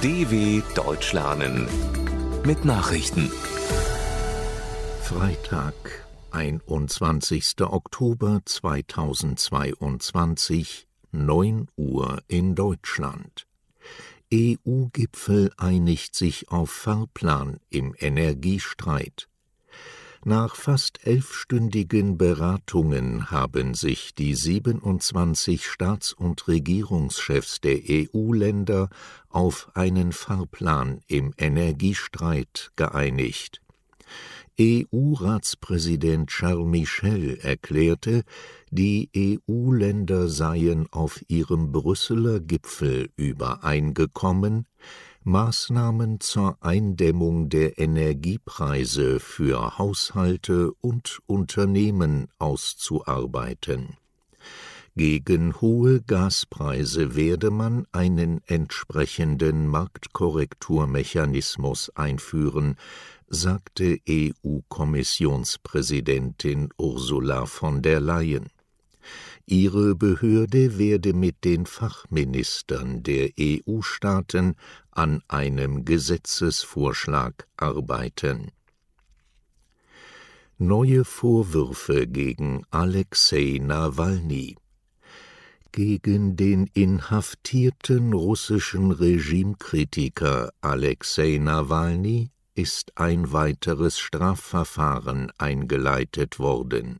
DW Deutsch lernen mit Nachrichten. Freitag, 21. Oktober 2022, 9 Uhr in Deutschland. EU-Gipfel einigt sich auf Fahrplan im Energiestreit. Nach fast elfstündigen Beratungen haben sich die 27 Staats- und Regierungschefs der EU-Länder auf einen Fahrplan im Energiestreit geeinigt. EU-Ratspräsident Charles Michel erklärte, die EU-Länder seien auf ihrem Brüsseler Gipfel übereingekommen, Maßnahmen zur Eindämmung der Energiepreise für Haushalte und Unternehmen auszuarbeiten. Gegen hohe Gaspreise werde man einen entsprechenden Marktkorrekturmechanismus einführen, sagte EU-Kommissionspräsidentin Ursula von der Leyen. Ihre Behörde werde mit den Fachministern der EU-Staaten an einem Gesetzesvorschlag arbeiten. Neue Vorwürfe gegen Alexei Nawalny gegen den inhaftierten russischen Regimekritiker Alexei Nawalny ist ein weiteres Strafverfahren eingeleitet worden.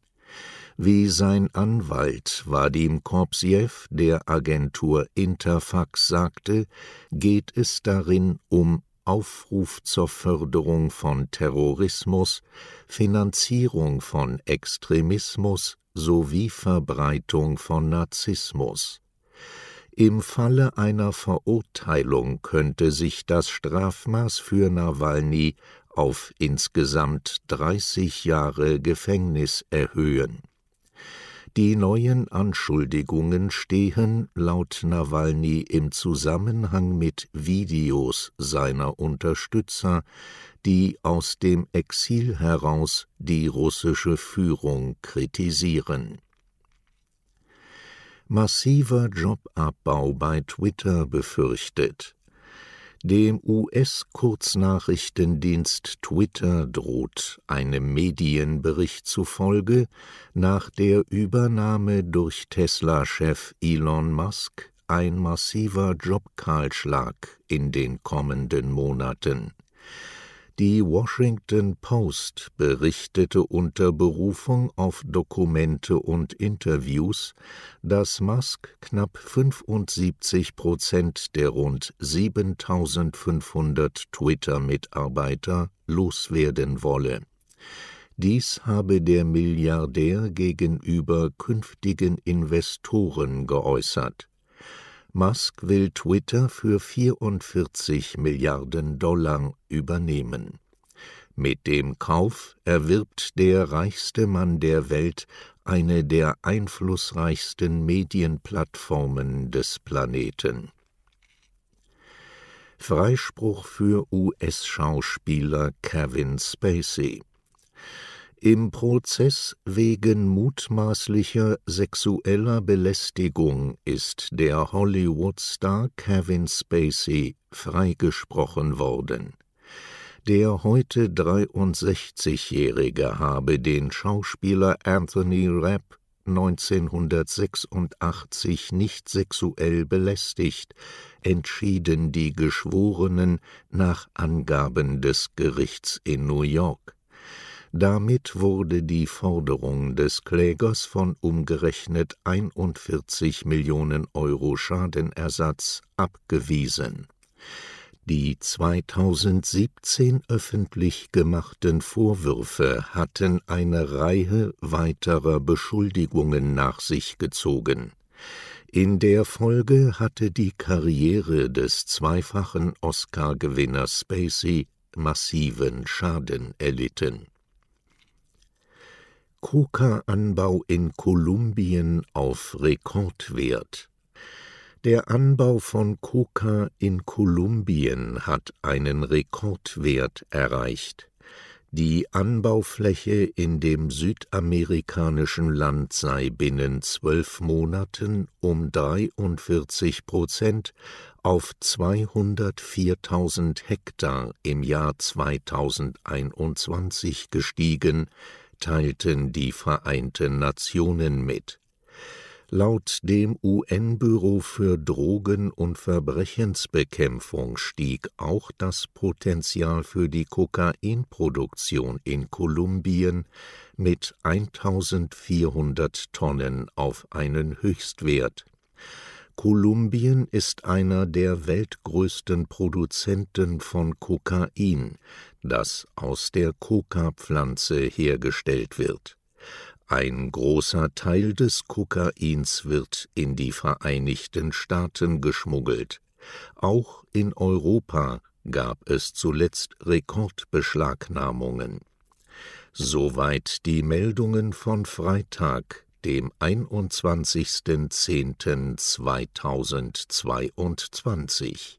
Wie sein Anwalt Wadim Korpsjew der Agentur Interfax sagte, geht es darin um Aufruf zur Förderung von Terrorismus, Finanzierung von Extremismus sowie Verbreitung von Narzissmus. Im Falle einer Verurteilung könnte sich das Strafmaß für Nawalny auf insgesamt 30 Jahre Gefängnis erhöhen die neuen Anschuldigungen stehen laut Nawalny im Zusammenhang mit Videos seiner Unterstützer, die aus dem Exil heraus die russische Führung kritisieren. Massiver Jobabbau bei Twitter befürchtet dem US-Kurznachrichtendienst Twitter droht einem Medienbericht zufolge nach der Übernahme durch Tesla-Chef Elon Musk ein massiver Jobkahlschlag in den kommenden Monaten die Washington Post berichtete unter Berufung auf Dokumente und Interviews, dass Musk knapp 75 Prozent der rund 7500 Twitter-Mitarbeiter loswerden wolle. Dies habe der Milliardär gegenüber künftigen Investoren geäußert Musk will Twitter für 44 Milliarden Dollar übernehmen. Mit dem Kauf erwirbt der reichste Mann der Welt eine der einflussreichsten Medienplattformen des Planeten. Freispruch für US-Schauspieler Kevin Spacey im Prozess wegen mutmaßlicher sexueller Belästigung ist der Hollywood-Star Kevin Spacey freigesprochen worden. Der heute 63-Jährige habe den Schauspieler Anthony Rapp 1986 nicht sexuell belästigt, entschieden die Geschworenen nach Angaben des Gerichts in New York. Damit wurde die Forderung des Klägers von umgerechnet 41 Millionen Euro Schadenersatz abgewiesen. Die 2017 öffentlich gemachten Vorwürfe hatten eine Reihe weiterer Beschuldigungen nach sich gezogen. In der Folge hatte die Karriere des zweifachen Oscar-Gewinners Spacey massiven Schaden erlitten Coca-Anbau in Kolumbien auf Rekordwert. Der Anbau von Coca in Kolumbien hat einen Rekordwert erreicht. Die Anbaufläche in dem südamerikanischen Land sei binnen zwölf Monaten um 43 Prozent auf 204.000 Hektar im Jahr 2021 gestiegen, teilten die Vereinten Nationen mit Laut dem UN-Büro für Drogen- und Verbrechensbekämpfung stieg auch das Potenzial für die Kokainproduktion in Kolumbien mit 1400 Tonnen auf einen Höchstwert. Kolumbien ist einer der weltgrößten Produzenten von Kokain, das aus der Coca-Pflanze hergestellt wird ein großer Teil des Kokains wird in die Vereinigten Staaten geschmuggelt. Auch in Europa gab es zuletzt Rekordbeschlagnahmungen. Soweit die Meldungen von Freitag, dem 21.10.2022.